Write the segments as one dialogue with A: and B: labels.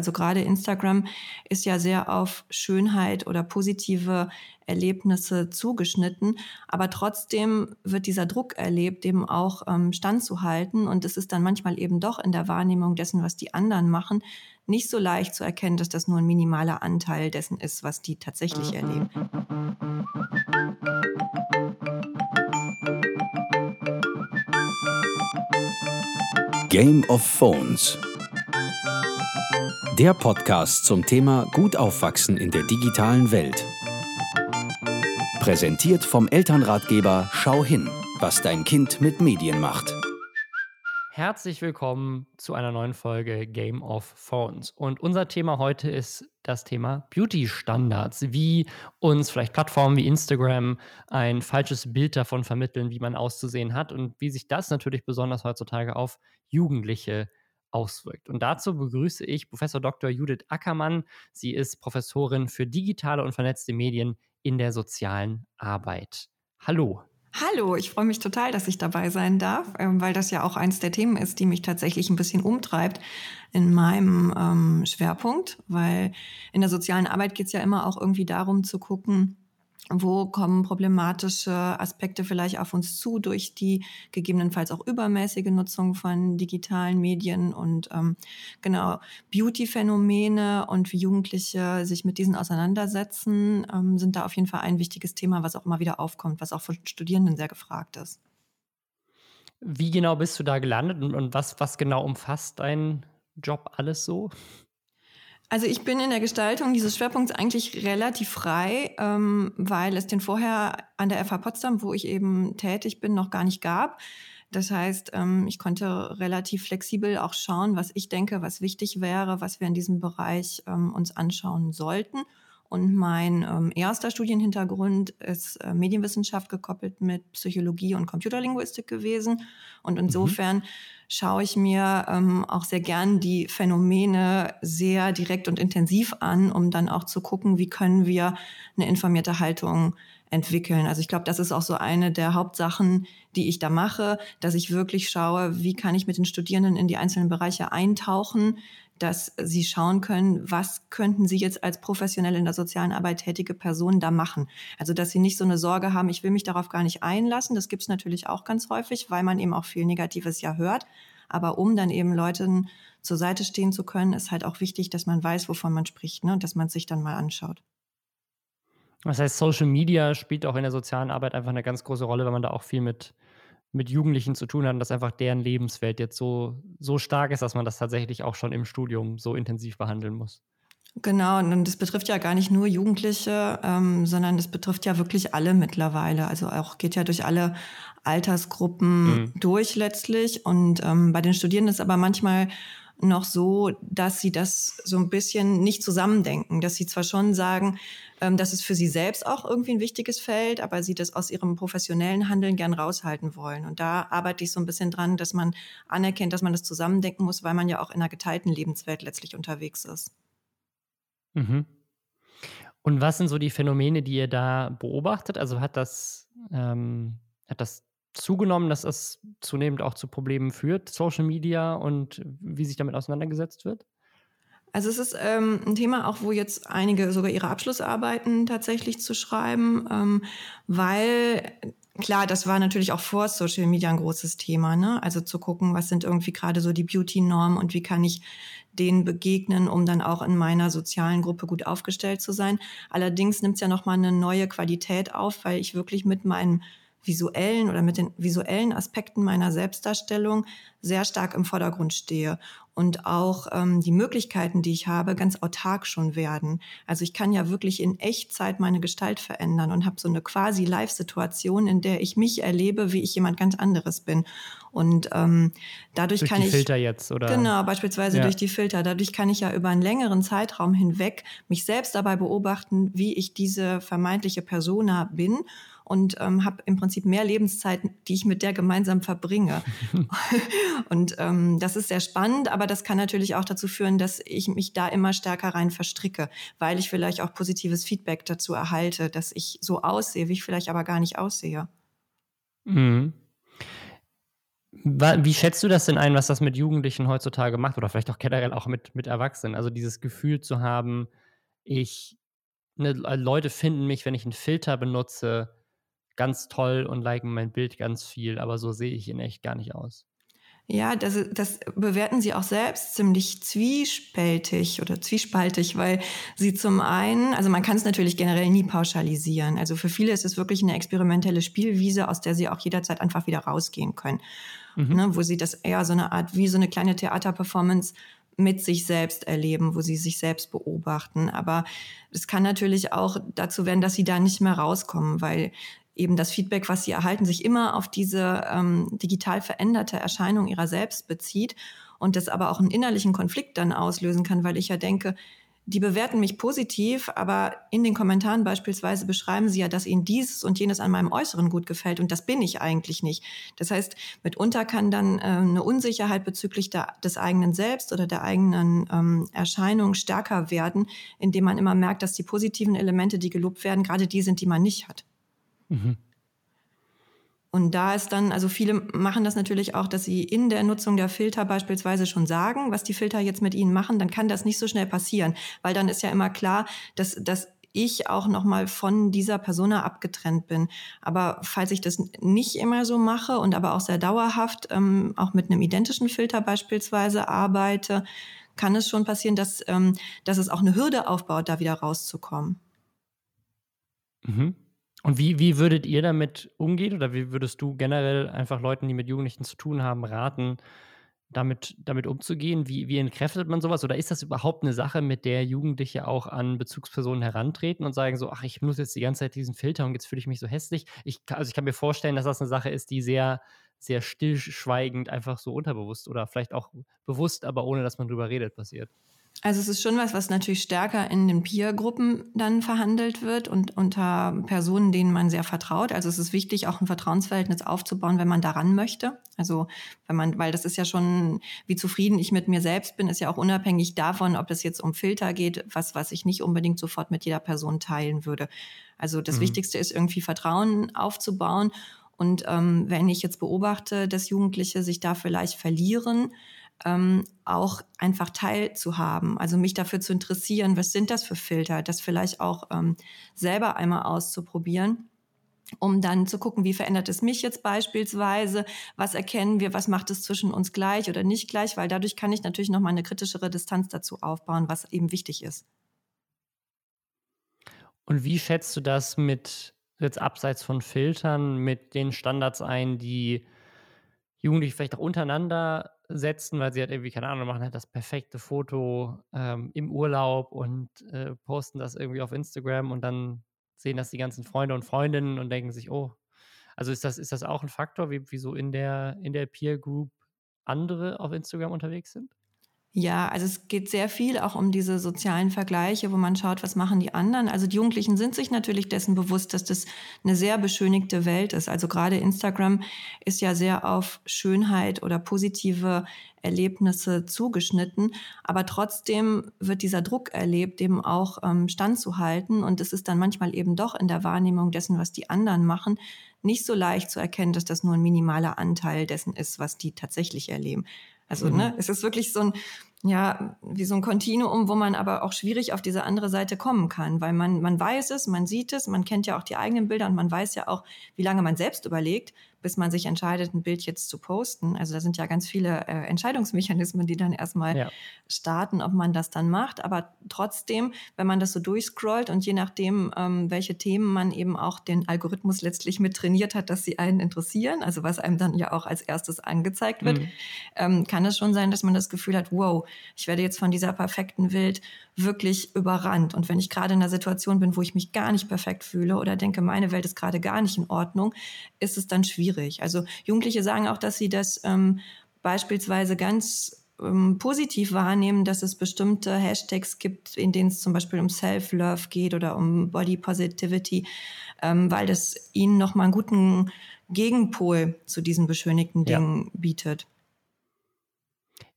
A: Also gerade Instagram ist ja sehr auf Schönheit oder positive Erlebnisse zugeschnitten. Aber trotzdem wird dieser Druck erlebt, dem auch ähm, standzuhalten. Und es ist dann manchmal eben doch in der Wahrnehmung dessen, was die anderen machen, nicht so leicht zu erkennen, dass das nur ein minimaler Anteil dessen ist, was die tatsächlich erleben.
B: Game of Phones. Der Podcast zum Thema Gut aufwachsen in der digitalen Welt. Präsentiert vom Elternratgeber Schau hin, was dein Kind mit Medien macht.
C: Herzlich willkommen zu einer neuen Folge Game of Phones. Und unser Thema heute ist das Thema Beauty-Standards, wie uns vielleicht Plattformen wie Instagram ein falsches Bild davon vermitteln, wie man auszusehen hat und wie sich das natürlich besonders heutzutage auf Jugendliche auswirkt. Und dazu begrüße ich Professor Dr. Judith Ackermann. Sie ist Professorin für digitale und vernetzte Medien in der sozialen Arbeit. Hallo.
A: Hallo, ich freue mich total, dass ich dabei sein darf, ähm, weil das ja auch eins der Themen ist, die mich tatsächlich ein bisschen umtreibt in meinem ähm, Schwerpunkt, weil in der sozialen Arbeit geht es ja immer auch irgendwie darum zu gucken, wo kommen problematische Aspekte vielleicht auf uns zu durch die gegebenenfalls auch übermäßige Nutzung von digitalen Medien und ähm, genau Beauty-Phänomene und wie Jugendliche sich mit diesen auseinandersetzen, ähm, sind da auf jeden Fall ein wichtiges Thema, was auch immer wieder aufkommt, was auch von Studierenden sehr gefragt ist.
C: Wie genau bist du da gelandet und, und was, was genau umfasst dein Job alles so?
A: Also ich bin in der Gestaltung dieses Schwerpunkts eigentlich relativ frei, ähm, weil es den vorher an der FH Potsdam, wo ich eben tätig bin, noch gar nicht gab. Das heißt, ähm, ich konnte relativ flexibel auch schauen, was ich denke, was wichtig wäre, was wir in diesem Bereich ähm, uns anschauen sollten. Und mein ähm, erster Studienhintergrund ist äh, Medienwissenschaft gekoppelt mit Psychologie und Computerlinguistik gewesen. Und mhm. insofern mhm. schaue ich mir ähm, auch sehr gern die Phänomene sehr direkt und intensiv an, um dann auch zu gucken, wie können wir eine informierte Haltung entwickeln. Also ich glaube, das ist auch so eine der Hauptsachen, die ich da mache, dass ich wirklich schaue, wie kann ich mit den Studierenden in die einzelnen Bereiche eintauchen, dass sie schauen können, was könnten sie jetzt als professionell in der sozialen Arbeit tätige Person da machen. Also dass sie nicht so eine Sorge haben, ich will mich darauf gar nicht einlassen. Das gibt es natürlich auch ganz häufig, weil man eben auch viel Negatives ja hört. Aber um dann eben Leuten zur Seite stehen zu können, ist halt auch wichtig, dass man weiß, wovon man spricht ne? und dass man es sich dann mal anschaut.
C: Das heißt, Social Media spielt auch in der sozialen Arbeit einfach eine ganz große Rolle, weil man da auch viel mit mit Jugendlichen zu tun hat dass einfach deren Lebenswelt jetzt so, so stark ist, dass man das tatsächlich auch schon im Studium so intensiv behandeln muss.
A: Genau, und das betrifft ja gar nicht nur Jugendliche, ähm, sondern das betrifft ja wirklich alle mittlerweile. Also auch geht ja durch alle Altersgruppen mhm. durch letztlich. Und ähm, bei den Studierenden ist aber manchmal noch so, dass sie das so ein bisschen nicht zusammendenken, dass sie zwar schon sagen, ähm, dass es für sie selbst auch irgendwie ein wichtiges Feld, aber sie das aus ihrem professionellen Handeln gern raushalten wollen. Und da arbeite ich so ein bisschen dran, dass man anerkennt, dass man das zusammendenken muss, weil man ja auch in einer geteilten Lebenswelt letztlich unterwegs ist.
C: Mhm. Und was sind so die Phänomene, die ihr da beobachtet? Also hat das, ähm, hat das zugenommen, dass es zunehmend auch zu Problemen führt, Social Media und wie sich damit auseinandergesetzt wird?
A: Also es ist ähm, ein Thema auch, wo jetzt einige sogar ihre Abschlussarbeiten tatsächlich zu schreiben, ähm, weil klar, das war natürlich auch vor Social Media ein großes Thema, ne? Also zu gucken, was sind irgendwie gerade so die Beauty-Normen und wie kann ich denen begegnen, um dann auch in meiner sozialen Gruppe gut aufgestellt zu sein. Allerdings nimmt es ja nochmal eine neue Qualität auf, weil ich wirklich mit meinem visuellen oder mit den visuellen Aspekten meiner Selbstdarstellung sehr stark im Vordergrund stehe und auch ähm, die Möglichkeiten, die ich habe, ganz autark schon werden. Also ich kann ja wirklich in Echtzeit meine Gestalt verändern und habe so eine quasi Live-Situation, in der ich mich erlebe, wie ich jemand ganz anderes bin. Und ähm, dadurch
C: durch
A: kann
C: die
A: ich
C: Filter jetzt oder
A: genau beispielsweise ja. durch die Filter. Dadurch kann ich ja über einen längeren Zeitraum hinweg mich selbst dabei beobachten, wie ich diese vermeintliche Persona bin und ähm, habe im Prinzip mehr Lebenszeit, die ich mit der gemeinsam verbringe. und ähm, das ist sehr spannend, aber das kann natürlich auch dazu führen, dass ich mich da immer stärker rein verstricke, weil ich vielleicht auch positives Feedback dazu erhalte, dass ich so aussehe, wie ich vielleicht aber gar nicht aussehe.
C: Mhm. Wie schätzt du das denn ein, was das mit Jugendlichen heutzutage macht oder vielleicht auch generell auch mit, mit Erwachsenen? Also dieses Gefühl zu haben, ich, ne, Leute finden mich, wenn ich einen Filter benutze, ganz toll und liken mein Bild ganz viel, aber so sehe ich in echt gar nicht aus.
A: Ja, das, das bewerten sie auch selbst ziemlich zwiespältig oder zwiespaltig, weil sie zum einen, also man kann es natürlich generell nie pauschalisieren. Also für viele ist es wirklich eine experimentelle Spielwiese, aus der sie auch jederzeit einfach wieder rausgehen können. Mhm. Ne, wo sie das eher so eine Art, wie so eine kleine Theaterperformance mit sich selbst erleben, wo sie sich selbst beobachten. Aber es kann natürlich auch dazu werden, dass sie da nicht mehr rauskommen, weil eben das Feedback, was sie erhalten, sich immer auf diese ähm, digital veränderte Erscheinung ihrer selbst bezieht und das aber auch einen innerlichen Konflikt dann auslösen kann, weil ich ja denke, die bewerten mich positiv, aber in den Kommentaren beispielsweise beschreiben sie ja, dass ihnen dieses und jenes an meinem Äußeren gut gefällt und das bin ich eigentlich nicht. Das heißt, mitunter kann dann äh, eine Unsicherheit bezüglich der, des eigenen Selbst oder der eigenen ähm, Erscheinung stärker werden, indem man immer merkt, dass die positiven Elemente, die gelobt werden, gerade die sind, die man nicht hat. Mhm. Und da ist dann, also viele machen das natürlich auch, dass sie in der Nutzung der Filter beispielsweise schon sagen, was die Filter jetzt mit ihnen machen, dann kann das nicht so schnell passieren, weil dann ist ja immer klar, dass, dass ich auch nochmal von dieser Persona abgetrennt bin. Aber falls ich das nicht immer so mache und aber auch sehr dauerhaft, ähm, auch mit einem identischen Filter beispielsweise arbeite, kann es schon passieren, dass, ähm, dass es auch eine Hürde aufbaut, da wieder rauszukommen.
C: Mhm. Und wie, wie würdet ihr damit umgehen oder wie würdest du generell einfach Leuten, die mit Jugendlichen zu tun haben, raten, damit, damit umzugehen? Wie, wie entkräftet man sowas? Oder ist das überhaupt eine Sache, mit der Jugendliche auch an Bezugspersonen herantreten und sagen so, ach, ich benutze jetzt die ganze Zeit diesen Filter und jetzt fühle ich mich so hässlich? Ich, also ich kann mir vorstellen, dass das eine Sache ist, die sehr, sehr stillschweigend einfach so unterbewusst oder vielleicht auch bewusst, aber ohne dass man drüber redet, passiert.
A: Also es ist schon was, was natürlich stärker in den Peer-Gruppen dann verhandelt wird und unter Personen, denen man sehr vertraut. Also es ist wichtig, auch ein Vertrauensverhältnis aufzubauen, wenn man daran möchte. Also wenn man, weil das ist ja schon, wie zufrieden ich mit mir selbst bin, ist ja auch unabhängig davon, ob es jetzt um Filter geht, was, was ich nicht unbedingt sofort mit jeder Person teilen würde. Also das mhm. Wichtigste ist irgendwie Vertrauen aufzubauen. Und ähm, wenn ich jetzt beobachte, dass Jugendliche sich da vielleicht verlieren, ähm, auch einfach teilzuhaben, also mich dafür zu interessieren, was sind das für Filter, das vielleicht auch ähm, selber einmal auszuprobieren um dann zu gucken, wie verändert es mich jetzt beispielsweise, was erkennen wir, was macht es zwischen uns gleich oder nicht gleich, weil dadurch kann ich natürlich nochmal eine kritischere Distanz dazu aufbauen, was eben wichtig ist.
C: Und wie schätzt du das mit, jetzt abseits von Filtern, mit den Standards ein, die Jugendliche vielleicht auch untereinander setzen, weil sie halt irgendwie, keine Ahnung, machen halt das perfekte Foto ähm, im Urlaub und äh, posten das irgendwie auf Instagram und dann sehen das die ganzen Freunde und Freundinnen und denken sich, oh, also ist das, ist das auch ein Faktor, wie, wie so in der, in der Peer Group andere auf Instagram unterwegs sind?
A: Ja, also es geht sehr viel auch um diese sozialen Vergleiche, wo man schaut, was machen die anderen. Also die Jugendlichen sind sich natürlich dessen bewusst, dass das eine sehr beschönigte Welt ist. Also gerade Instagram ist ja sehr auf Schönheit oder positive Erlebnisse zugeschnitten. Aber trotzdem wird dieser Druck erlebt, dem auch ähm, standzuhalten. Und es ist dann manchmal eben doch in der Wahrnehmung dessen, was die anderen machen, nicht so leicht zu erkennen, dass das nur ein minimaler Anteil dessen ist, was die tatsächlich erleben. Also, mhm. ne, es ist wirklich so ein, ja, wie so ein Kontinuum, wo man aber auch schwierig auf diese andere Seite kommen kann, weil man, man weiß es, man sieht es, man kennt ja auch die eigenen Bilder und man weiß ja auch, wie lange man selbst überlegt, bis man sich entscheidet, ein Bild jetzt zu posten. Also da sind ja ganz viele äh, Entscheidungsmechanismen, die dann erstmal ja. starten, ob man das dann macht. Aber trotzdem, wenn man das so durchscrollt und je nachdem, ähm, welche Themen man eben auch den Algorithmus letztlich mit trainiert hat, dass sie einen interessieren, also was einem dann ja auch als erstes angezeigt wird, mhm. ähm, kann es schon sein, dass man das Gefühl hat, wow, ich werde jetzt von dieser perfekten Welt wirklich überrannt. Und wenn ich gerade in einer Situation bin, wo ich mich gar nicht perfekt fühle oder denke, meine Welt ist gerade gar nicht in Ordnung, ist es dann schwierig. Also Jugendliche sagen auch, dass sie das ähm, beispielsweise ganz ähm, positiv wahrnehmen, dass es bestimmte Hashtags gibt, in denen es zum Beispiel um Self-Love geht oder um Body Positivity, ähm, weil das ihnen nochmal einen guten Gegenpol zu diesen beschönigten Dingen ja. bietet.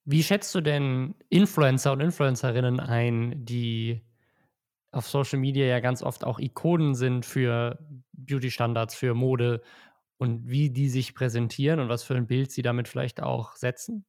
C: Wie schätzt du denn Influencer und Influencerinnen ein, die auf Social Media ja ganz oft auch Ikonen sind für Beauty-Standards, für Mode und wie die sich präsentieren und was für ein Bild sie damit vielleicht auch setzen?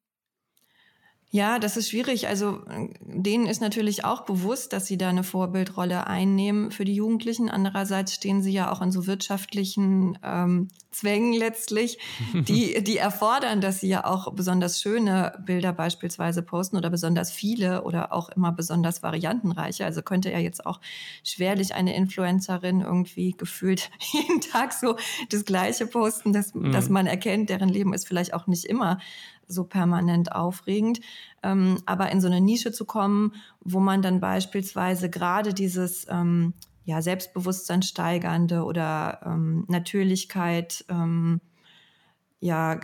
A: Ja, das ist schwierig. Also denen ist natürlich auch bewusst, dass sie da eine Vorbildrolle einnehmen für die Jugendlichen. Andererseits stehen sie ja auch in so wirtschaftlichen ähm, Zwängen letztlich, die, die erfordern, dass sie ja auch besonders schöne Bilder beispielsweise posten oder besonders viele oder auch immer besonders variantenreiche. Also könnte ja jetzt auch schwerlich eine Influencerin irgendwie gefühlt jeden Tag so das Gleiche posten, dass, mhm. dass man erkennt, deren Leben ist vielleicht auch nicht immer so permanent aufregend. Ähm, aber in so eine Nische zu kommen, wo man dann beispielsweise gerade dieses ähm, ja, Selbstbewusstsein steigernde oder ähm, Natürlichkeit ähm, ja,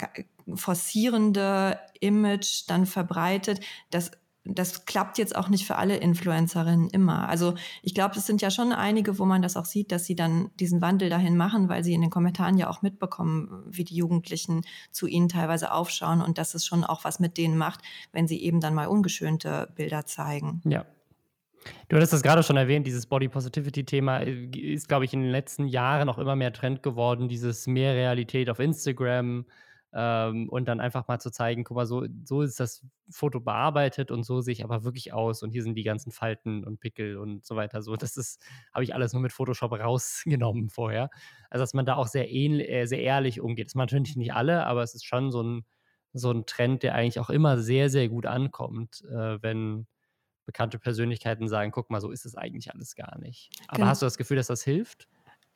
A: forcierende Image dann verbreitet, das das klappt jetzt auch nicht für alle Influencerinnen immer. Also ich glaube, es sind ja schon einige, wo man das auch sieht, dass sie dann diesen Wandel dahin machen, weil sie in den Kommentaren ja auch mitbekommen, wie die Jugendlichen zu ihnen teilweise aufschauen und dass es schon auch was mit denen macht, wenn sie eben dann mal ungeschönte Bilder zeigen.
C: Ja. Du hattest das gerade schon erwähnt, dieses Body Positivity-Thema äh, ist, glaube ich, in den letzten Jahren auch immer mehr Trend geworden, dieses mehr Realität auf Instagram, ähm, und dann einfach mal zu zeigen, guck mal, so, so ist das Foto bearbeitet und so sehe ich aber wirklich aus und hier sind die ganzen Falten und Pickel und so weiter. So, das ist, habe ich alles nur mit Photoshop rausgenommen vorher. Also, dass man da auch sehr, ähnlich, äh, sehr ehrlich umgeht. Das machen natürlich nicht alle, aber es ist schon so ein, so ein Trend, der eigentlich auch immer sehr, sehr gut ankommt, äh, wenn bekannte Persönlichkeiten sagen, guck mal, so ist es eigentlich alles gar nicht. Aber genau. hast du das Gefühl, dass das hilft?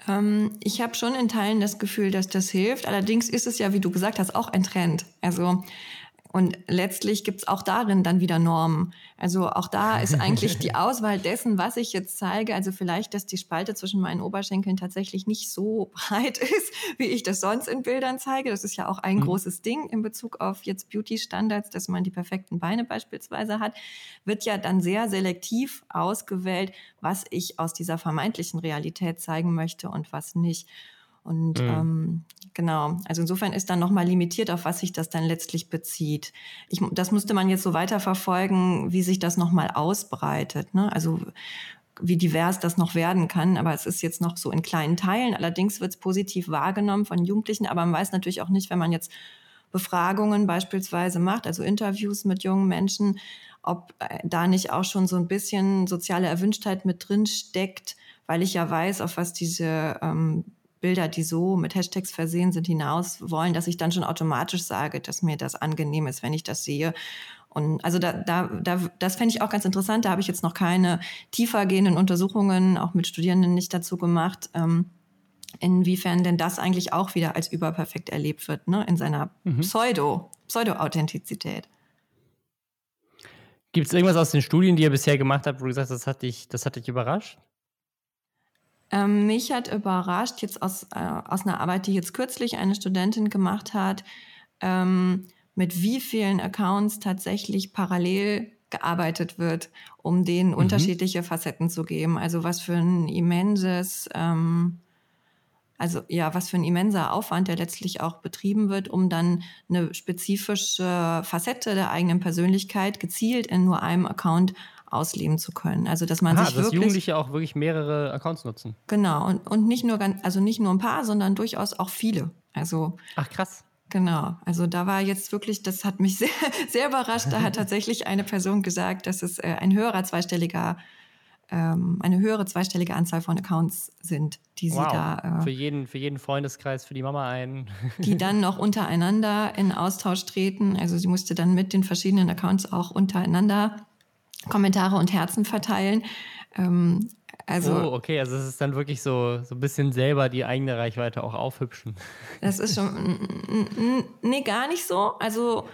A: Ähm, ich habe schon in Teilen das Gefühl, dass das hilft. Allerdings ist es ja, wie du gesagt hast, auch ein Trend. Also und letztlich gibt's auch darin dann wieder Normen. Also auch da ist eigentlich die Auswahl dessen, was ich jetzt zeige. Also vielleicht, dass die Spalte zwischen meinen Oberschenkeln tatsächlich nicht so breit ist, wie ich das sonst in Bildern zeige. Das ist ja auch ein mhm. großes Ding in Bezug auf jetzt Beauty-Standards, dass man die perfekten Beine beispielsweise hat. Wird ja dann sehr selektiv ausgewählt, was ich aus dieser vermeintlichen Realität zeigen möchte und was nicht. Und mhm. ähm, genau, also insofern ist dann nochmal limitiert, auf was sich das dann letztlich bezieht. Ich, das müsste man jetzt so weiterverfolgen, wie sich das nochmal ausbreitet. Ne? Also wie divers das noch werden kann. Aber es ist jetzt noch so in kleinen Teilen. Allerdings wird es positiv wahrgenommen von Jugendlichen. Aber man weiß natürlich auch nicht, wenn man jetzt Befragungen beispielsweise macht, also Interviews mit jungen Menschen, ob äh, da nicht auch schon so ein bisschen soziale Erwünschtheit mit drin steckt, weil ich ja weiß, auf was diese ähm, Bilder, die so mit Hashtags versehen sind, hinaus wollen, dass ich dann schon automatisch sage, dass mir das angenehm ist, wenn ich das sehe. Und also da, da, da das fände ich auch ganz interessant. Da habe ich jetzt noch keine tiefer gehenden Untersuchungen, auch mit Studierenden nicht dazu gemacht. Ähm, inwiefern denn das eigentlich auch wieder als überperfekt erlebt wird, ne? in seiner mhm. Pseudo, Pseudo-Authentizität.
C: Gibt es irgendwas aus den Studien, die ihr bisher gemacht habt, wo du gesagt hast, das hat dich, das hat dich überrascht?
A: Ähm, mich hat überrascht, jetzt aus, äh, aus einer Arbeit, die jetzt kürzlich eine Studentin gemacht hat, ähm, mit wie vielen Accounts tatsächlich parallel gearbeitet wird, um denen mhm. unterschiedliche Facetten zu geben. Also was für ein immenses, ähm, also ja, was für ein immenser Aufwand, der letztlich auch betrieben wird, um dann eine spezifische Facette der eigenen Persönlichkeit gezielt in nur einem Account ausleben zu können. Also dass man Aha, sich
C: dass
A: wirklich
C: Jugendliche auch wirklich mehrere Accounts nutzen.
A: Genau und, und nicht nur ganz, also nicht nur ein paar, sondern durchaus auch viele. Also
C: ach krass.
A: Genau, also da war jetzt wirklich, das hat mich sehr, sehr überrascht. Da hat tatsächlich eine Person gesagt, dass es äh, ein höherer zweistelliger ähm, eine höhere zweistellige Anzahl von Accounts sind, die wow. sie da.
C: Äh, für, jeden, für jeden Freundeskreis, für die Mama ein.
A: die dann noch untereinander in Austausch treten. Also sie musste dann mit den verschiedenen Accounts auch untereinander Kommentare und Herzen verteilen. Ähm, also,
C: oh, okay, also es ist dann wirklich so, so ein bisschen selber die eigene Reichweite auch aufhübschen.
A: Das ist schon, nee, gar nicht so. Also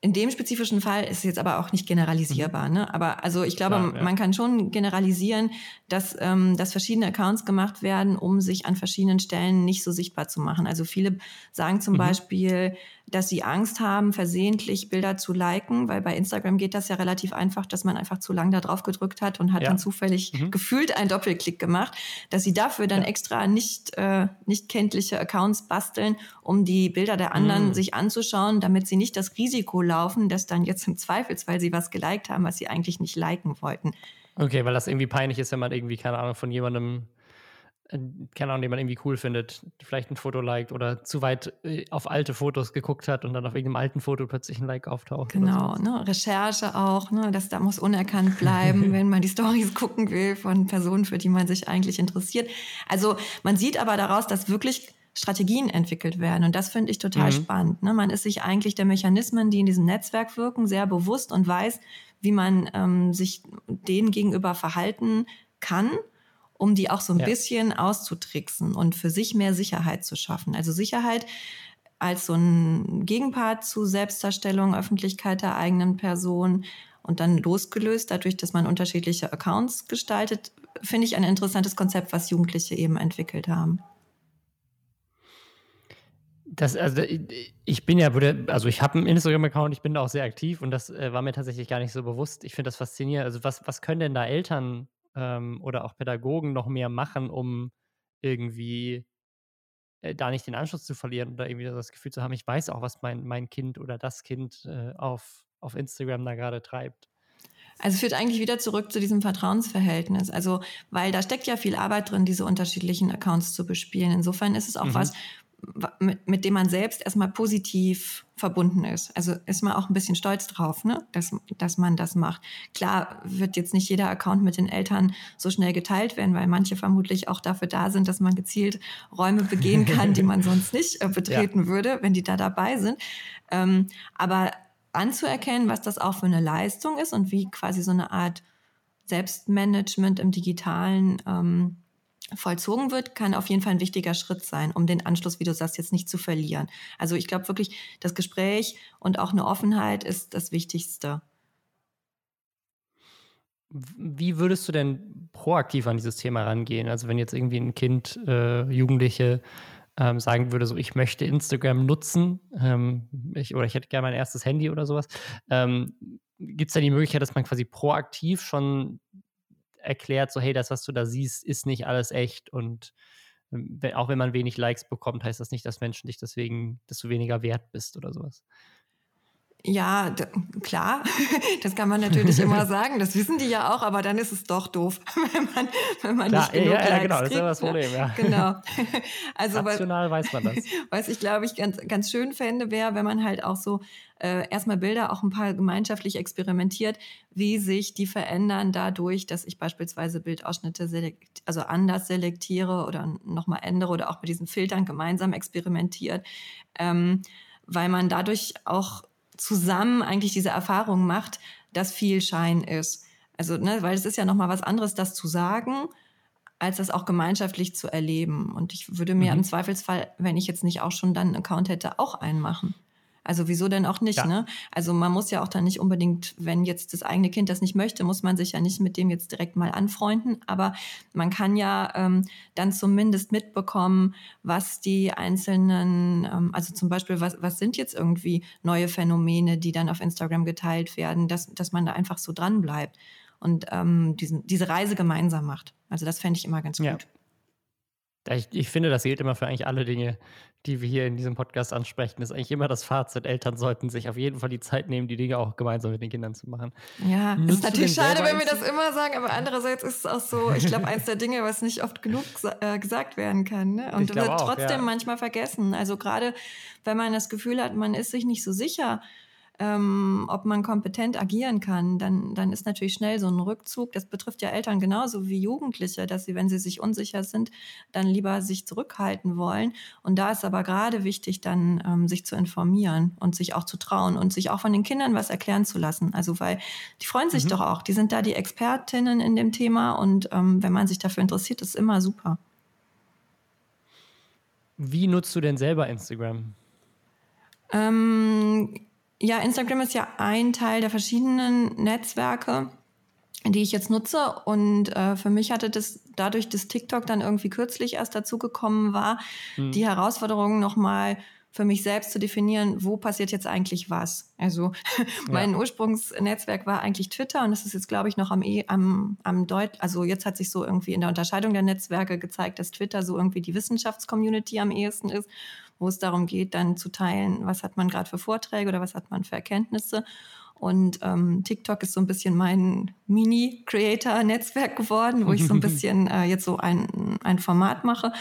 A: in dem spezifischen Fall ist es jetzt aber auch nicht generalisierbar. Mhm. Ne? Aber also ich glaube, Klar, ja. man kann schon generalisieren, dass, ähm, dass verschiedene Accounts gemacht werden, um sich an verschiedenen Stellen nicht so sichtbar zu machen. Also viele sagen zum mhm. Beispiel, dass sie Angst haben, versehentlich Bilder zu liken, weil bei Instagram geht das ja relativ einfach, dass man einfach zu lang da drauf gedrückt hat und hat ja. dann zufällig mhm. gefühlt einen Doppelklick gemacht, dass sie dafür dann ja. extra nicht, äh, nicht kenntliche Accounts basteln, um die Bilder der anderen mhm. sich anzuschauen, damit sie nicht das Risiko laufen, dass dann jetzt im Zweifelsfall sie was geliked haben, was sie eigentlich nicht liken wollten.
C: Okay, weil das irgendwie peinlich ist, wenn man irgendwie, keine Ahnung, von jemandem keine Ahnung, den man irgendwie cool findet, vielleicht ein Foto liked oder zu weit äh, auf alte Fotos geguckt hat und dann auf irgendeinem alten Foto plötzlich ein Like auftaucht.
A: Genau, ne? Recherche auch, ne? das da muss unerkannt bleiben, wenn man die Stories gucken will von Personen, für die man sich eigentlich interessiert. Also man sieht aber daraus, dass wirklich Strategien entwickelt werden. Und das finde ich total mhm. spannend. Ne? Man ist sich eigentlich der Mechanismen, die in diesem Netzwerk wirken, sehr bewusst und weiß, wie man ähm, sich denen gegenüber verhalten kann um die auch so ein ja. bisschen auszutricksen und für sich mehr Sicherheit zu schaffen. Also Sicherheit als so ein Gegenpart zu Selbstdarstellung, Öffentlichkeit der eigenen Person und dann losgelöst dadurch, dass man unterschiedliche Accounts gestaltet, finde ich ein interessantes Konzept, was Jugendliche eben entwickelt haben.
C: Das, also ich bin ja, also ich habe einen Instagram-Account, ich bin da auch sehr aktiv und das äh, war mir tatsächlich gar nicht so bewusst. Ich finde das faszinierend. Also was, was können denn da Eltern ähm, oder auch Pädagogen noch mehr machen, um irgendwie äh, da nicht den Anschluss zu verlieren oder irgendwie das Gefühl zu haben, ich weiß auch, was mein, mein Kind oder das Kind äh, auf, auf Instagram da gerade treibt.
A: Also führt eigentlich wieder zurück zu diesem Vertrauensverhältnis. Also, weil da steckt ja viel Arbeit drin, diese unterschiedlichen Accounts zu bespielen. Insofern ist es auch mhm. was, mit, mit dem man selbst erstmal positiv verbunden ist. Also ist man auch ein bisschen stolz drauf, ne? dass, dass man das macht. Klar wird jetzt nicht jeder Account mit den Eltern so schnell geteilt werden, weil manche vermutlich auch dafür da sind, dass man gezielt Räume begehen kann, die man sonst nicht äh, betreten ja. würde, wenn die da dabei sind. Ähm, aber anzuerkennen, was das auch für eine Leistung ist und wie quasi so eine Art Selbstmanagement im digitalen ähm, vollzogen wird, kann auf jeden Fall ein wichtiger Schritt sein, um den Anschluss, wie du sagst, jetzt nicht zu verlieren. Also ich glaube wirklich, das Gespräch und auch eine Offenheit ist das Wichtigste.
C: Wie würdest du denn proaktiv an dieses Thema rangehen? Also wenn jetzt irgendwie ein Kind, äh, Jugendliche ähm, sagen würde, so ich möchte Instagram nutzen ähm, ich, oder ich hätte gerne mein erstes Handy oder sowas, ähm, gibt es da die Möglichkeit, dass man quasi proaktiv schon erklärt, so hey, das, was du da siehst, ist nicht alles echt und ähm, auch wenn man wenig Likes bekommt, heißt das nicht, dass Menschen dich deswegen, dass du weniger wert bist oder sowas.
A: Ja, klar, das kann man natürlich immer sagen. Das wissen die ja auch, aber dann ist es doch doof, wenn man, wenn man klar, nicht genug ja, ja, Likes genau, das ist ja das? Problem, ja. Genau.
C: Also, Rational weiß man das.
A: Was ich, glaube ich, ganz, ganz schön fände, wäre, wenn man halt auch so äh, erstmal Bilder auch ein paar gemeinschaftlich experimentiert, wie sich die verändern dadurch, dass ich beispielsweise Bildausschnitte selekt, also anders selektiere oder nochmal ändere oder auch mit diesen Filtern gemeinsam experimentiert, ähm, weil man dadurch auch zusammen eigentlich diese Erfahrung macht, dass viel Schein ist. Also, ne, weil es ist ja nochmal was anderes, das zu sagen, als das auch gemeinschaftlich zu erleben. Und ich würde mir mhm. im Zweifelsfall, wenn ich jetzt nicht auch schon dann einen Account hätte, auch einen machen. Also wieso denn auch nicht, ja. ne? Also man muss ja auch dann nicht unbedingt, wenn jetzt das eigene Kind das nicht möchte, muss man sich ja nicht mit dem jetzt direkt mal anfreunden. Aber man kann ja ähm, dann zumindest mitbekommen, was die einzelnen, ähm, also zum Beispiel, was, was sind jetzt irgendwie neue Phänomene, die dann auf Instagram geteilt werden, dass, dass man da einfach so dran bleibt und ähm, diesen, diese Reise gemeinsam macht. Also das fände ich immer ganz ja.
C: Ich, ich, finde, das gilt immer für eigentlich alle Dinge, die wir hier in diesem Podcast ansprechen. Das ist eigentlich immer das Fazit. Eltern sollten sich auf jeden Fall die Zeit nehmen, die Dinge auch gemeinsam mit den Kindern zu machen.
A: Ja, Nutzt ist natürlich schade, wenn wir das immer sagen, aber andererseits ist es auch so, ich glaube, eins der Dinge, was nicht oft genug äh, gesagt werden kann. Ne? Und wird auch, trotzdem ja. manchmal vergessen. Also gerade, wenn man das Gefühl hat, man ist sich nicht so sicher, ähm, ob man kompetent agieren kann, dann, dann ist natürlich schnell so ein Rückzug. Das betrifft ja Eltern genauso wie Jugendliche, dass sie, wenn sie sich unsicher sind, dann lieber sich zurückhalten wollen. Und da ist aber gerade wichtig, dann ähm, sich zu informieren und sich auch zu trauen und sich auch von den Kindern was erklären zu lassen. Also weil die freuen sich mhm. doch auch, die sind da die Expertinnen in dem Thema und ähm, wenn man sich dafür interessiert, ist immer super.
C: Wie nutzt du denn selber Instagram?
A: Ähm, ja, Instagram ist ja ein Teil der verschiedenen Netzwerke, die ich jetzt nutze. Und äh, für mich hatte das dadurch, dass TikTok dann irgendwie kürzlich erst dazugekommen war, hm. die Herausforderung nochmal für mich selbst zu definieren, wo passiert jetzt eigentlich was. Also mein ja. Ursprungsnetzwerk war eigentlich Twitter und das ist jetzt, glaube ich, noch am, e am, am Deut also jetzt hat sich so irgendwie in der Unterscheidung der Netzwerke gezeigt, dass Twitter so irgendwie die Wissenschaftscommunity am ehesten ist wo es darum geht, dann zu teilen, was hat man gerade für Vorträge oder was hat man für Erkenntnisse. Und ähm, TikTok ist so ein bisschen mein Mini-Creator-Netzwerk geworden, wo ich so ein bisschen äh, jetzt so ein ein, Format mache.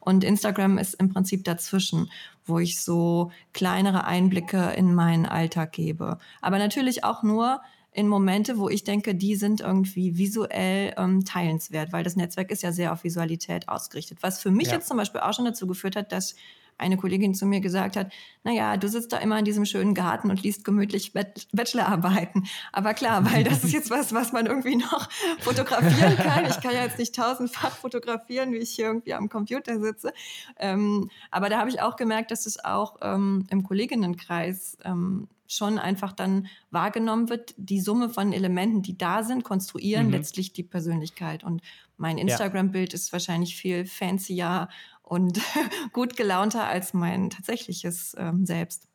A: Und Instagram ist im Prinzip dazwischen, wo ich so kleinere Einblicke in meinen Alltag gebe. Aber natürlich auch nur in Momente, wo ich denke, die sind irgendwie visuell ähm, teilenswert, weil das Netzwerk ist ja sehr auf Visualität ausgerichtet. Was für mich ja. jetzt zum Beispiel auch schon dazu geführt hat, dass eine Kollegin zu mir gesagt hat, na ja, du sitzt da immer in diesem schönen Garten und liest gemütlich Bachelorarbeiten. Aber klar, weil das ist jetzt was, was man irgendwie noch fotografieren kann. Ich kann ja jetzt nicht tausendfach fotografieren, wie ich hier irgendwie am Computer sitze. Ähm, aber da habe ich auch gemerkt, dass es auch ähm, im Kolleginnenkreis ähm, schon einfach dann wahrgenommen wird, die Summe von Elementen, die da sind, konstruieren mhm. letztlich die Persönlichkeit. Und mein Instagram-Bild ist wahrscheinlich viel fancier und gut gelaunter als mein tatsächliches ähm, Selbst.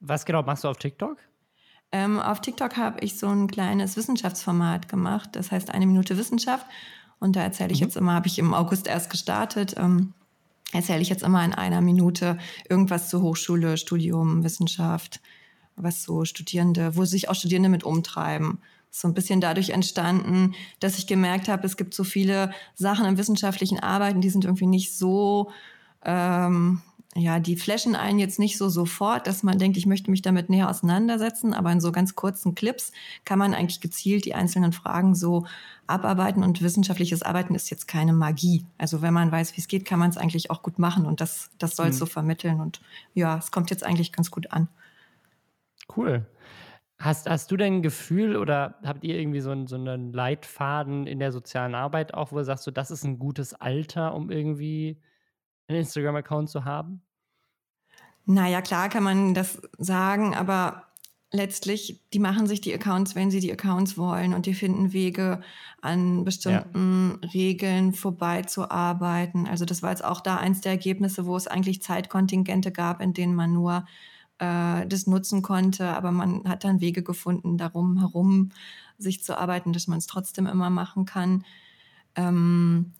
C: Was genau machst du auf TikTok?
A: Ähm, auf TikTok habe ich so ein kleines Wissenschaftsformat gemacht, das heißt eine Minute Wissenschaft. Und da erzähle ich mhm. jetzt immer, habe ich im August erst gestartet, ähm, erzähle ich jetzt immer in einer Minute irgendwas zur Hochschule, Studium, Wissenschaft, was so Studierende, wo sich auch Studierende mit umtreiben so ein bisschen dadurch entstanden, dass ich gemerkt habe, es gibt so viele Sachen im wissenschaftlichen Arbeiten, die sind irgendwie nicht so, ähm, ja, die flashen einen jetzt nicht so sofort, dass man denkt, ich möchte mich damit näher auseinandersetzen, aber in so ganz kurzen Clips kann man eigentlich gezielt die einzelnen Fragen so abarbeiten und wissenschaftliches Arbeiten ist jetzt keine Magie. Also wenn man weiß, wie es geht, kann man es eigentlich auch gut machen und das, das soll es mhm. so vermitteln und ja, es kommt jetzt eigentlich ganz gut an.
C: Cool. Hast, hast du denn ein Gefühl oder habt ihr irgendwie so einen, so einen Leitfaden in der sozialen Arbeit auch, wo du sagst, so, das ist ein gutes Alter, um irgendwie einen Instagram-Account zu haben?
A: Naja, klar kann man das sagen, aber letztlich, die machen sich die Accounts, wenn sie die Accounts wollen und die finden Wege, an bestimmten ja. Regeln vorbeizuarbeiten. Also das war jetzt auch da eins der Ergebnisse, wo es eigentlich Zeitkontingente gab, in denen man nur äh, das nutzen konnte. Aber man hat dann Wege gefunden, darum herum sich zu arbeiten, dass man es trotzdem immer machen kann. Ähm,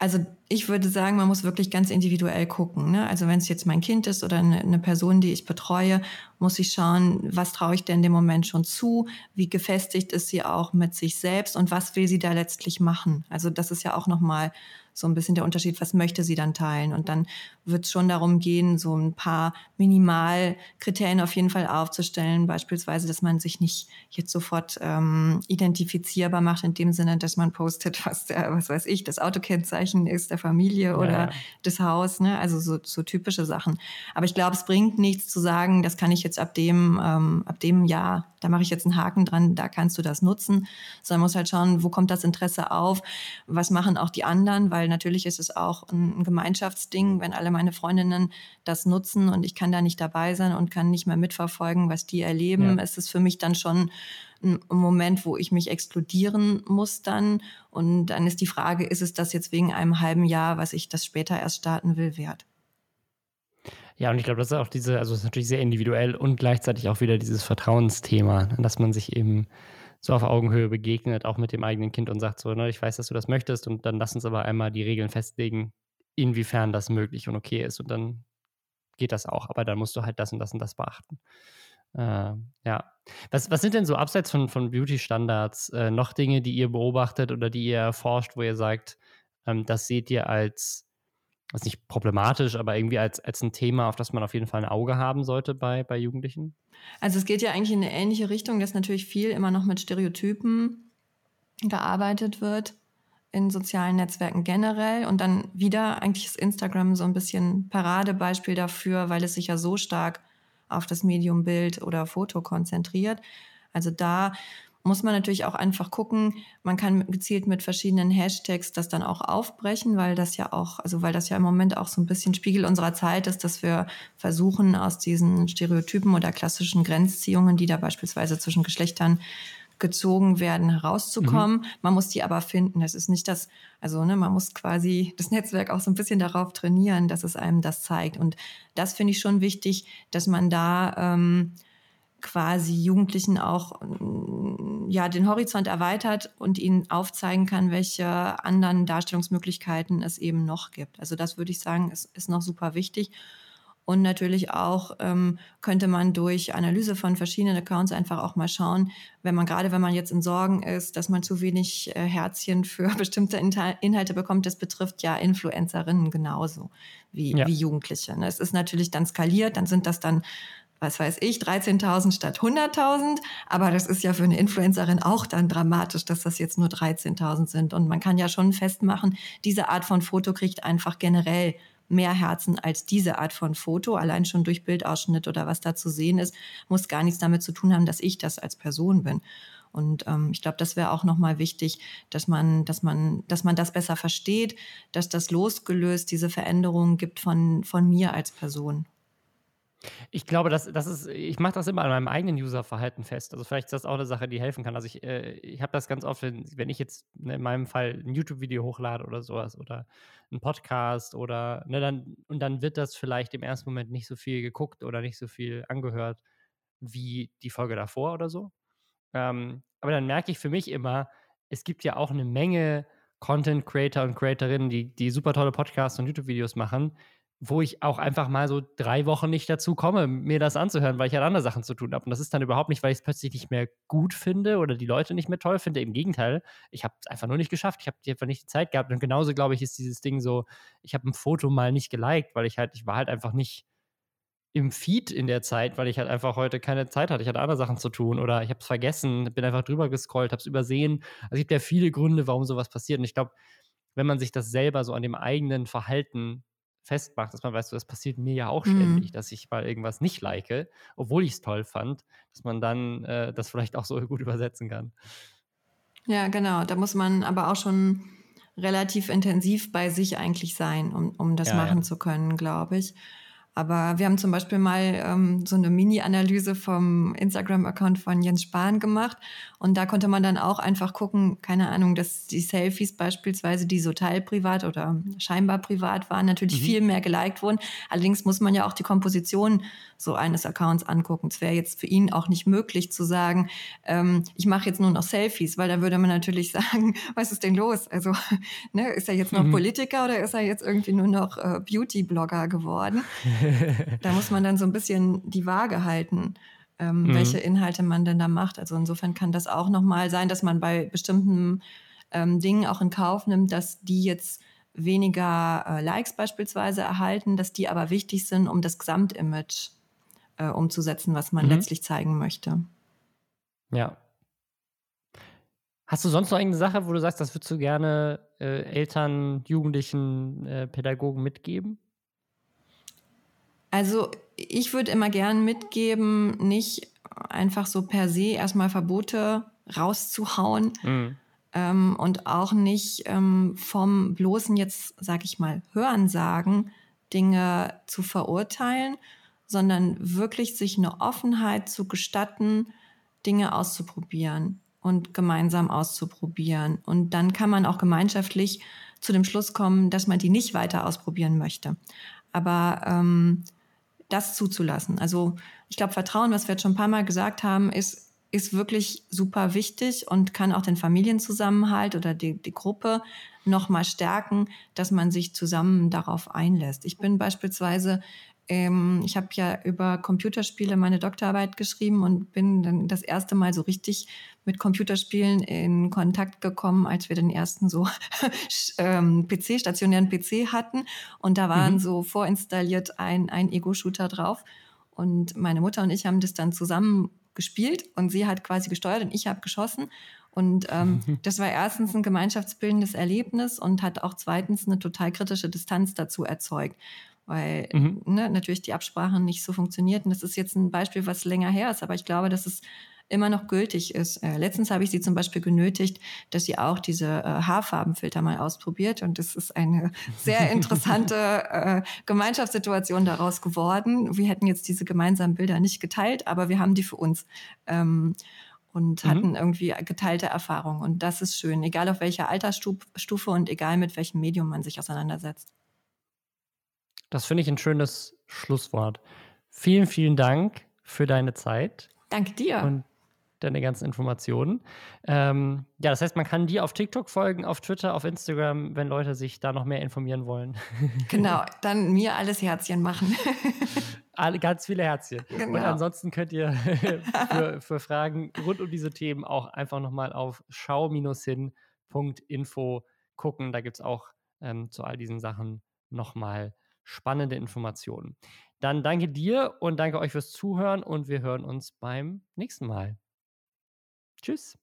A: also ich würde sagen, man muss wirklich ganz individuell gucken. Ne? Also wenn es jetzt mein Kind ist oder eine, eine, Person, die ich betreue, muss ich schauen, was traue ich denn dem Moment schon zu, wie gefestigt ist sie auch mit sich selbst und was will sie da letztlich machen. Also das ist ja auch nochmal so ein bisschen der Unterschied, was möchte sie dann teilen. Und dann wird es schon darum gehen, so ein paar Minimalkriterien auf jeden Fall aufzustellen, beispielsweise, dass man sich nicht jetzt sofort ähm, identifizierbar macht, in dem Sinne, dass man postet, was der, was weiß ich, das Autokennzeichen ist der Familie oder ja. das Haus, ne? Also so, so typische Sachen. Aber ich glaube, es bringt nichts zu sagen, das kann ich jetzt ab dem, ähm, ab dem Jahr, da mache ich jetzt einen Haken dran, da kannst du das nutzen. Sondern muss halt schauen, wo kommt das Interesse auf, was machen auch die anderen, weil natürlich ist es auch ein, Gemeinschaftsding, wenn alle meine Freundinnen das nutzen und ich kann da nicht dabei sein und kann nicht mehr mitverfolgen, was die erleben. Ja. Es ist für mich dann schon ein Moment, wo ich mich exkludieren muss dann. Und dann ist die Frage, ist es das jetzt wegen einem halben Jahr, was ich das später erst starten will, wert?
C: Ja, und ich glaube, das ist auch diese, also es ist natürlich sehr individuell und gleichzeitig auch wieder dieses Vertrauensthema, dass man sich eben so auf Augenhöhe begegnet, auch mit dem eigenen Kind und sagt so, ne, ich weiß, dass du das möchtest und dann lass uns aber einmal die Regeln festlegen, inwiefern das möglich und okay ist und dann geht das auch, aber dann musst du halt das und das und das beachten. Äh, ja. Was, was sind denn so abseits von, von Beauty-Standards äh, noch Dinge, die ihr beobachtet oder die ihr erforscht, wo ihr sagt, ähm, das seht ihr als, was nicht problematisch, aber irgendwie als, als ein Thema, auf das man auf jeden Fall ein Auge haben sollte bei, bei Jugendlichen?
A: Also es geht ja eigentlich in eine ähnliche Richtung, dass natürlich viel immer noch mit Stereotypen gearbeitet wird in sozialen Netzwerken generell und dann wieder eigentlich ist Instagram so ein bisschen Paradebeispiel dafür, weil es sich ja so stark auf das Medium Bild oder Foto konzentriert. Also da muss man natürlich auch einfach gucken. Man kann gezielt mit verschiedenen Hashtags das dann auch aufbrechen, weil das ja auch, also weil das ja im Moment auch so ein bisschen Spiegel unserer Zeit ist, dass wir versuchen, aus diesen Stereotypen oder klassischen Grenzziehungen, die da beispielsweise zwischen Geschlechtern gezogen werden, herauszukommen. Mhm. Man muss die aber finden. Das ist nicht das, also ne, man muss quasi das Netzwerk auch so ein bisschen darauf trainieren, dass es einem das zeigt. Und das finde ich schon wichtig, dass man da ähm, quasi Jugendlichen auch mm, ja den Horizont erweitert und ihnen aufzeigen kann, welche anderen Darstellungsmöglichkeiten es eben noch gibt. Also das würde ich sagen, ist, ist noch super wichtig. Und natürlich auch ähm, könnte man durch Analyse von verschiedenen Accounts einfach auch mal schauen, wenn man gerade, wenn man jetzt in Sorgen ist, dass man zu wenig äh, Herzchen für bestimmte Inhalte bekommt, das betrifft ja Influencerinnen genauso wie, ja. wie Jugendliche. Ne? Es ist natürlich dann skaliert, dann sind das dann was weiß ich, 13.000 statt 100.000. Aber das ist ja für eine Influencerin auch dann dramatisch, dass das jetzt nur 13.000 sind. Und man kann ja schon festmachen, diese Art von Foto kriegt einfach generell mehr Herzen als diese Art von Foto. Allein schon durch Bildausschnitt oder was da zu sehen ist, muss gar nichts damit zu tun haben, dass ich das als Person bin. Und ähm, ich glaube, das wäre auch nochmal wichtig, dass man, dass man, dass man das besser versteht, dass das losgelöst diese Veränderungen gibt von, von mir als Person.
C: Ich glaube, das, das ist, ich mache das immer an meinem eigenen Userverhalten fest. Also vielleicht ist das auch eine Sache, die helfen kann. Also ich, äh, ich habe das ganz oft, wenn, wenn ich jetzt ne, in meinem Fall ein YouTube-Video hochlade oder sowas oder ein Podcast oder ne, dann und dann wird das vielleicht im ersten Moment nicht so viel geguckt oder nicht so viel angehört wie die Folge davor oder so. Ähm, aber dann merke ich für mich immer, es gibt ja auch eine Menge Content Creator und Creatorinnen, die, die super tolle Podcasts und YouTube-Videos machen, wo ich auch einfach mal so drei Wochen nicht dazu komme, mir das anzuhören, weil ich halt andere Sachen zu tun habe. Und das ist dann überhaupt nicht, weil ich es plötzlich nicht mehr gut finde oder die Leute nicht mehr toll finde. Im Gegenteil, ich habe es einfach nur nicht geschafft. Ich habe einfach nicht die Zeit gehabt. Und genauso, glaube ich, ist dieses Ding so, ich habe ein Foto mal nicht geliked, weil ich halt, ich war halt einfach nicht im Feed in der Zeit, weil ich halt einfach heute keine Zeit hatte. Ich hatte andere Sachen zu tun oder ich habe es vergessen, bin einfach drüber gescrollt, habe es übersehen. Also es gibt ja viele Gründe, warum sowas passiert. Und ich glaube, wenn man sich das selber so an dem eigenen Verhalten festmacht, dass man weiß, das passiert mir ja auch mhm. ständig, dass ich mal irgendwas nicht like, obwohl ich es toll fand, dass man dann äh, das vielleicht auch so gut übersetzen kann.
A: Ja, genau. Da muss man aber auch schon relativ intensiv bei sich eigentlich sein, um, um das ja, machen ja. zu können, glaube ich. Aber wir haben zum Beispiel mal ähm, so eine Mini-Analyse vom Instagram-Account von Jens Spahn gemacht. Und da konnte man dann auch einfach gucken, keine Ahnung, dass die Selfies beispielsweise, die so teilprivat oder scheinbar privat waren, natürlich mhm. viel mehr geliked wurden. Allerdings muss man ja auch die Komposition so eines Accounts angucken. Es wäre jetzt für ihn auch nicht möglich zu sagen, ähm, ich mache jetzt nur noch Selfies, weil da würde man natürlich sagen, was ist denn los? Also ne, ist er jetzt noch mhm. Politiker oder ist er jetzt irgendwie nur noch äh, Beauty-Blogger geworden? da muss man dann so ein bisschen die Waage halten, ähm, mhm. welche Inhalte man denn da macht. Also insofern kann das auch nochmal sein, dass man bei bestimmten ähm, Dingen auch in Kauf nimmt, dass die jetzt weniger äh, Likes beispielsweise erhalten, dass die aber wichtig sind, um das Gesamtimage äh, umzusetzen, was man mhm. letztlich zeigen möchte.
C: Ja. Hast du sonst noch irgendeine Sache, wo du sagst, das würdest du gerne äh, Eltern, Jugendlichen, äh, Pädagogen mitgeben?
A: Also ich würde immer gern mitgeben, nicht einfach so per se erstmal Verbote rauszuhauen mhm. ähm, und auch nicht ähm, vom bloßen jetzt, sag ich mal, Hörensagen Dinge zu verurteilen, sondern wirklich sich eine Offenheit zu gestatten, Dinge auszuprobieren und gemeinsam auszuprobieren. Und dann kann man auch gemeinschaftlich zu dem Schluss kommen, dass man die nicht weiter ausprobieren möchte. Aber ähm, das zuzulassen. Also ich glaube, Vertrauen, was wir jetzt schon ein paar Mal gesagt haben, ist, ist wirklich super wichtig und kann auch den Familienzusammenhalt oder die, die Gruppe noch mal stärken, dass man sich zusammen darauf einlässt. Ich bin beispielsweise ähm, ich habe ja über Computerspiele meine Doktorarbeit geschrieben und bin dann das erste Mal so richtig mit Computerspielen in Kontakt gekommen, als wir den ersten so ähm, PC, stationären PC hatten. Und da waren mhm. so vorinstalliert ein, ein Ego-Shooter drauf. Und meine Mutter und ich haben das dann zusammen gespielt und sie hat quasi gesteuert und ich habe geschossen. Und ähm, das war erstens ein gemeinschaftsbildendes Erlebnis und hat auch zweitens eine total kritische Distanz dazu erzeugt weil mhm. ne, natürlich die Absprachen nicht so funktionierten. Das ist jetzt ein Beispiel, was länger her ist, aber ich glaube, dass es immer noch gültig ist. Äh, letztens habe ich sie zum Beispiel genötigt, dass sie auch diese äh, Haarfarbenfilter mal ausprobiert und das ist eine sehr interessante äh, Gemeinschaftssituation daraus geworden. Wir hätten jetzt diese gemeinsamen Bilder nicht geteilt, aber wir haben die für uns. Ähm, und mhm. hatten irgendwie geteilte Erfahrungen. Und das ist schön, egal auf welcher Altersstufe und egal mit welchem Medium man sich auseinandersetzt.
C: Das finde ich ein schönes Schlusswort. Vielen, vielen Dank für deine Zeit.
A: Danke dir.
C: Und deine ganzen Informationen. Ähm, ja, das heißt, man kann dir auf TikTok folgen, auf Twitter, auf Instagram, wenn Leute sich da noch mehr informieren wollen.
A: Genau, dann mir alles Herzchen machen.
C: Alle, ganz viele Herzchen. Genau. Und ansonsten könnt ihr für, für, Fragen rund um diese Themen auch einfach nochmal auf schau-hin.info gucken. Da gibt es auch ähm, zu all diesen Sachen nochmal spannende Informationen. Dann danke dir und danke euch fürs Zuhören und wir hören uns beim nächsten Mal. Tschüss.